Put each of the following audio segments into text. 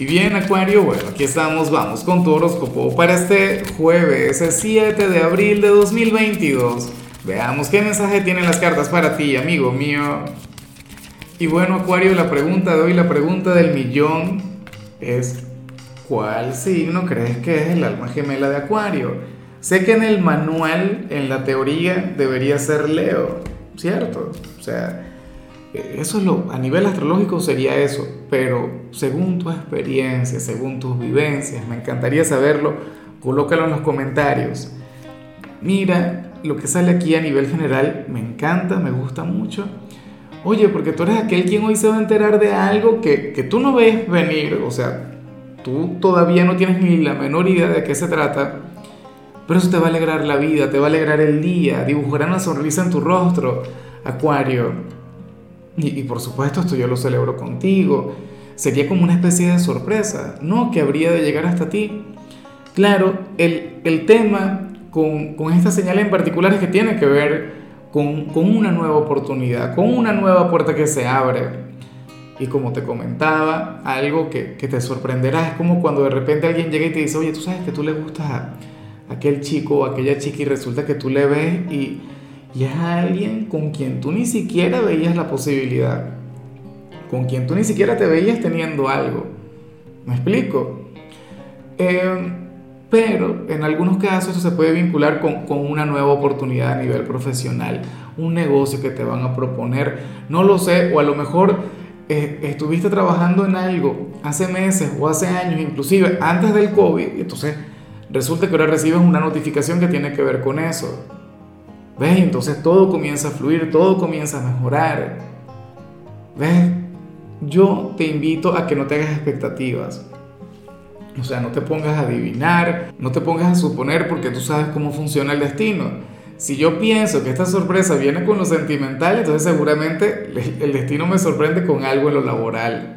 Y bien, Acuario, bueno, aquí estamos, vamos con tu horóscopo para este jueves, el 7 de abril de 2022. Veamos qué mensaje tienen las cartas para ti, amigo mío. Y bueno, Acuario, la pregunta de hoy, la pregunta del millón es, ¿cuál signo crees que es el alma gemela de Acuario? Sé que en el manual, en la teoría, debería ser Leo, ¿cierto? O sea, eso es lo, a nivel astrológico sería eso, pero según tu experiencia, según tus vivencias, me encantaría saberlo, colócalo en los comentarios. Mira, lo que sale aquí a nivel general me encanta, me gusta mucho. Oye, porque tú eres aquel quien hoy se va a enterar de algo que, que tú no ves venir, o sea, tú todavía no tienes ni la menor idea de qué se trata, pero eso te va a alegrar la vida, te va a alegrar el día, dibujará una sonrisa en tu rostro, Acuario. Y, por supuesto esto yo lo celebro contigo. Sería como una especie de sorpresa, ¿no? Que habría de llegar hasta ti. Claro, el, el tema con, con, esta señal en particular es que tiene que ver con, con, una nueva oportunidad, con una nueva puerta que se abre. Y como te comentaba, algo que, que te sorprenderá es como cuando de repente alguien llega y te dice, oye, tú sabes que tú le gustas a aquel chico o aquella chica y resulta que tú le ves y y es alguien con quien tú ni siquiera veías la posibilidad, con quien tú ni siquiera te veías teniendo algo. ¿Me explico? Em, pero en algunos casos eso se puede vincular con, con, una nueva oportunidad a nivel profesional, un negocio que te van a proponer, no lo sé, o a lo mejor eh, estuviste trabajando en algo hace meses o hace años, inclusive antes del COVID, y entonces resulta que ahora recibes una notificación que tiene que ver con eso. ¿Ves? Entonces todo comienza a fluir, todo comienza a mejorar. ¿Ves? Yo te invito a que no te hagas expectativas. O sea, no te pongas a adivinar, no te pongas a suponer porque tú sabes cómo funciona el destino. Si yo pienso que esta sorpresa viene con lo sentimental, entonces seguramente el destino me sorprende con algo en lo laboral.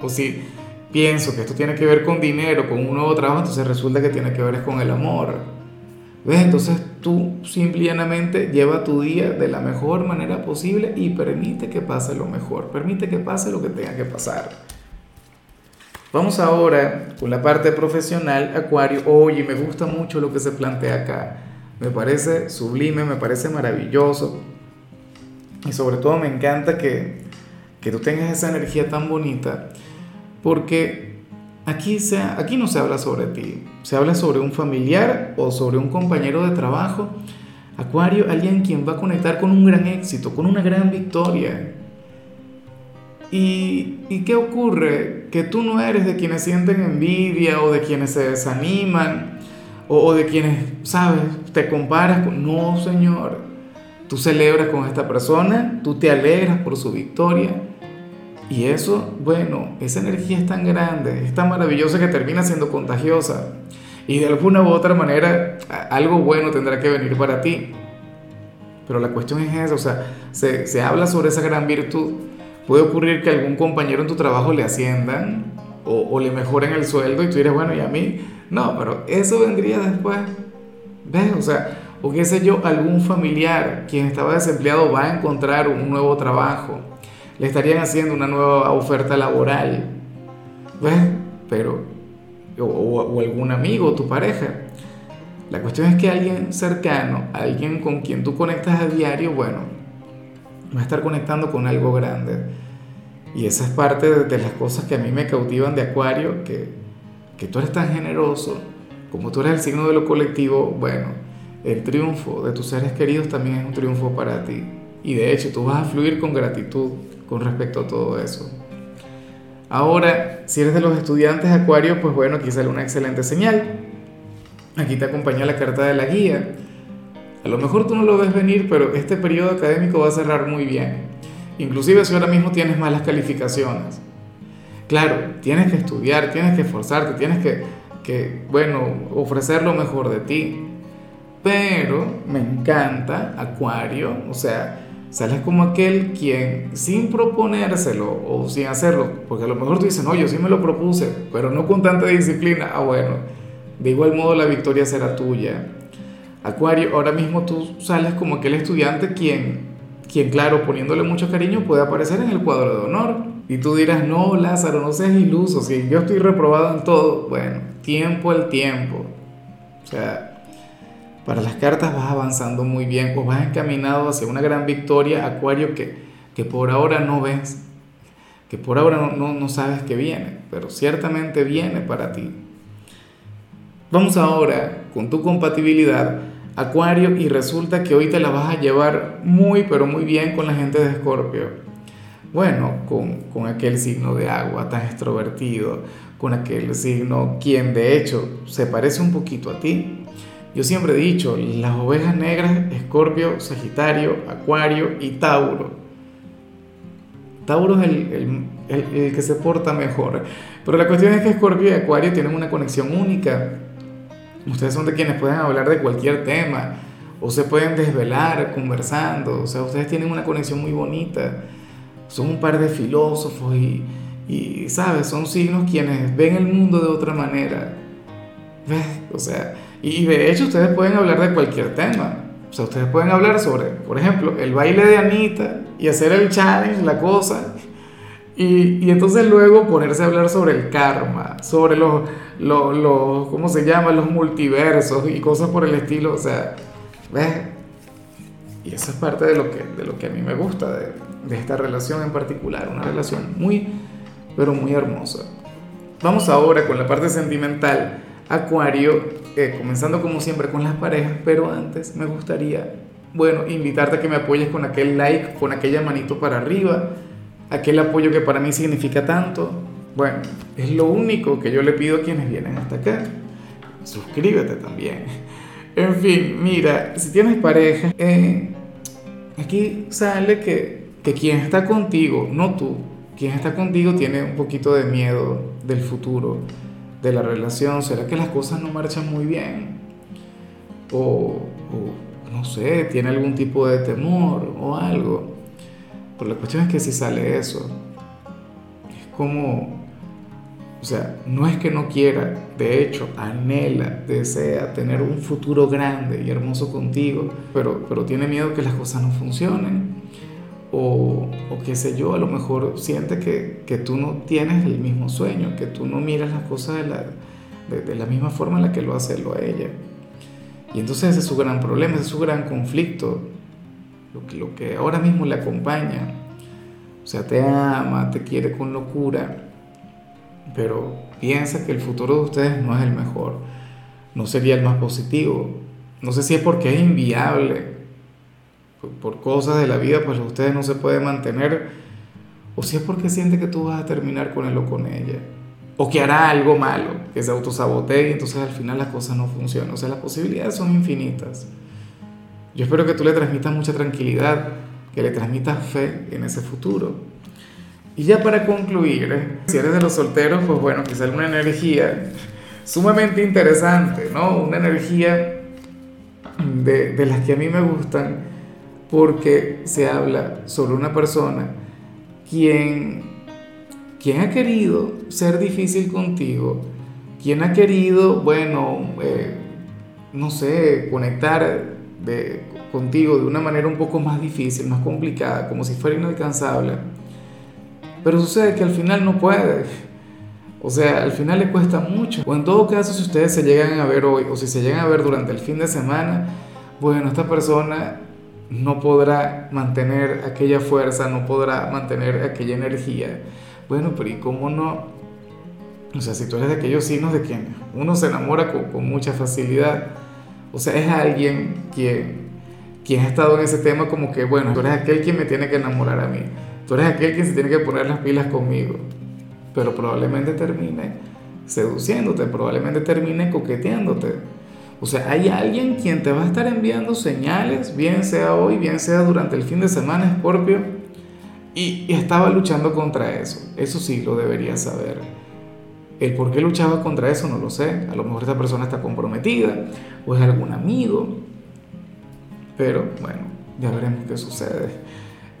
O si pienso que esto tiene que ver con dinero, con un nuevo trabajo, entonces resulta que tiene que ver con el amor. ¿Ves? Entonces tú simplemente lleva tu día de la mejor manera posible y permite que pase lo mejor, permite que pase lo que tenga que pasar. Vamos ahora con la parte profesional, Acuario. Oye, me gusta mucho lo que se plantea acá. Me parece sublime, me parece maravilloso. Y sobre todo me encanta que, que tú tengas esa energía tan bonita, porque Aquí, se, aquí no se habla sobre ti, se habla sobre un familiar o sobre un compañero de trabajo. Acuario, alguien quien va a conectar con un gran éxito, con una gran victoria. ¿Y, ¿Y qué ocurre? Que tú no eres de quienes sienten envidia o de quienes se desaniman o, o de quienes, sabes, te comparas con... No, Señor. Tú celebras con esta persona, tú te alegras por su victoria y eso, bueno, esa energía es tan grande, es tan maravillosa que termina siendo contagiosa. Y de alguna u otra manera, algo bueno tendrá que venir para ti. Pero la cuestión es esa, o sea, se, se habla sobre esa gran virtud. Puede ocurrir que algún compañero en tu trabajo le asciendan o, le mejoren el sueldo y tú dirás, bueno, ¿y a mí? No, pero eso vendría después. ¿Ves? O sea, o qué sé yo, algún familiar quien estaba desempleado va a encontrar un nuevo trabajo le estarían haciendo una nueva oferta laboral, ¿ves? Pero, o, algún amigo, tu pareja. La cuestión es que alguien cercano, alguien con quien tú conectas a diario, bueno, va a estar conectando con algo grande. Y esa es parte de, las cosas que a mí me cautivan de Acuario, que, que tú eres tan generoso, como tú eres el signo de lo colectivo, bueno, el triunfo de tus seres queridos también es un triunfo para ti. Y de hecho, tú vas a fluir con gratitud con respecto a todo eso. Ahora, si eres de los estudiantes Acuario, pues bueno, aquí sale una excelente señal. Aquí te acompaña la carta de la guía. A lo mejor tú no lo ves venir, pero este periodo académico va a cerrar muy bien. Inclusive si ahora mismo tienes malas calificaciones. Claro, tienes que estudiar, tienes que esforzarte, tienes que, que, bueno, ofrecer lo mejor de ti. Pero me encanta Acuario, o sea, Sales como aquel quien sin proponérselo o sin hacerlo, porque a lo mejor tú dices, no, yo sí me lo propuse, pero no con tanta disciplina. Ah, bueno, de igual modo la victoria será tuya. Acuario, ahora mismo tú sales como aquel estudiante quien, quien claro, poniéndole mucho cariño puede aparecer en el cuadro de honor. Y tú dirás, no, Lázaro, no seas iluso, si yo estoy reprobado en todo. Bueno, tiempo al tiempo. O sea, para las cartas vas avanzando muy bien o vas encaminado hacia una gran victoria, Acuario, que, que por ahora no ves, que por ahora no, no, sabes que viene, pero ciertamente viene para ti. Vamos ahora con tu compatibilidad, Acuario, y resulta que hoy te la vas a llevar muy, pero muy bien con la gente de Escorpio bueno, con, con aquel signo de agua tan extrovertido, con aquel signo quien de hecho se parece un poquito a ti. Yo siempre he dicho, las ovejas negras, Escorpio, Sagitario, Acuario y Tauro. Tauro es el, que se porta mejor. Pero la cuestión es que Escorpio y Acuario tienen una conexión única. Ustedes son de quienes pueden hablar de cualquier tema o se pueden desvelar conversando. O sea, ustedes tienen una conexión muy bonita son un par de filósofos y, y, ¿sabes? Son signos quienes ven el mundo de otra manera. ¿Ves? O sea, y, de hecho ustedes pueden hablar de cualquier tema. O sea, ustedes pueden hablar sobre, por ejemplo, el baile de Anita y hacer el challenge, la cosa. Y, y entonces luego ponerse a hablar sobre el karma, sobre los, los, los, ¿cómo se llama? Los multiversos y cosas por el estilo. O sea, ¿ves? Y eso es parte de lo que, de lo que a mí me gusta de, de esta relación en particular, una relación muy, pero muy hermosa. Vamos ahora con la parte sentimental, Acuario, eh, comenzando como siempre con las parejas, pero antes me gustaría, bueno, invitarte a que me apoyes con aquel like, con aquella manito para arriba, aquel apoyo que para mí significa tanto. Bueno, es lo único que yo le pido a quienes vienen hasta acá. Suscríbete también. En fin, mira, si tienes pareja, eh, aquí sale que que quien está contigo, no tú, quien está contigo tiene un poquito de miedo del futuro, de la relación, ¿será que las cosas no marchan muy bien? O, no sé, tiene algún tipo de temor o algo. Pero la cuestión es que si sale eso, es como, o sea, no es que no quiera, de hecho, anhela, desea tener un futuro grande y hermoso contigo, pero, pero tiene miedo que las cosas no funcionen o, o qué sé yo, a lo mejor siente que, que, tú no tienes el mismo sueño, que tú no miras las cosas de la, de, la misma forma en la que lo hace él o ella. Y entonces ese es su gran problema, ese es su gran conflicto, lo que, lo que ahora mismo le acompaña. O sea, te ama, te quiere con locura, pero piensa que el futuro de ustedes no es el mejor, no sería el más positivo. No sé si es porque es inviable por cosas de la vida, pues ustedes no se pueden mantener, o si es porque siente que tú vas a terminar con él o con ella, o que hará algo malo, que se autosabotee y entonces al final las cosas no funcionan. O sea, las posibilidades son infinitas. Yo espero que tú le transmitas mucha tranquilidad, que le transmitas fe en ese futuro. Y ya para concluir, si eres de los solteros, pues bueno, que sea una energía sumamente interesante, ¿no? Una energía de, de las que a mí me gustan porque se habla sobre una persona quien, quien ha querido ser difícil contigo, quien ha querido, bueno, eh, no sé, conectar de, contigo de una manera un poco más difícil, más complicada, como si fuera inalcanzable. Pero sucede que al final no puede. O sea, al final le cuesta mucho. O en todo caso, si ustedes se llegan a ver hoy o si se llegan a ver durante el fin de semana, bueno, esta persona no podrá mantener aquella fuerza, no podrá mantener aquella energía. Bueno, pero ¿y cómo no? O sea, si tú eres de aquellos signos de quien uno se enamora con, mucha facilidad, o sea, es alguien quien, quien ha estado en ese tema como que, bueno, tú eres aquel quien me tiene que enamorar a mí, tú eres aquel quien se tiene que poner las pilas conmigo, pero probablemente termine seduciéndote, probablemente termine coqueteándote o sea, hay alguien quien te va a estar enviando señales, bien sea hoy, bien sea durante el fin de semana, Scorpio, y, estaba luchando contra eso. Eso sí lo deberías saber. El por qué luchaba contra eso no lo sé. A lo mejor esta persona está comprometida o es algún amigo. Pero bueno, ya veremos qué sucede.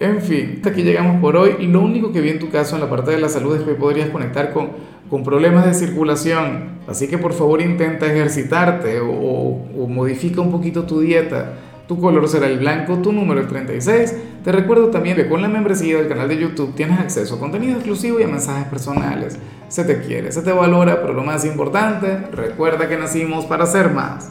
En fin, hasta aquí llegamos por hoy. Lo único que vi en tu caso en la parte de la salud es que podrías conectar con con problemas de circulación. Así que por favor intenta ejercitarte o, modifica un poquito tu dieta tu color será el blanco, tu número el 36. Te recuerdo también que con la membresía del canal de YouTube tienes acceso a contenido exclusivo y a mensajes personales. Se te quiere, se te valora, pero lo más importante, recuerda que nacimos para ser más.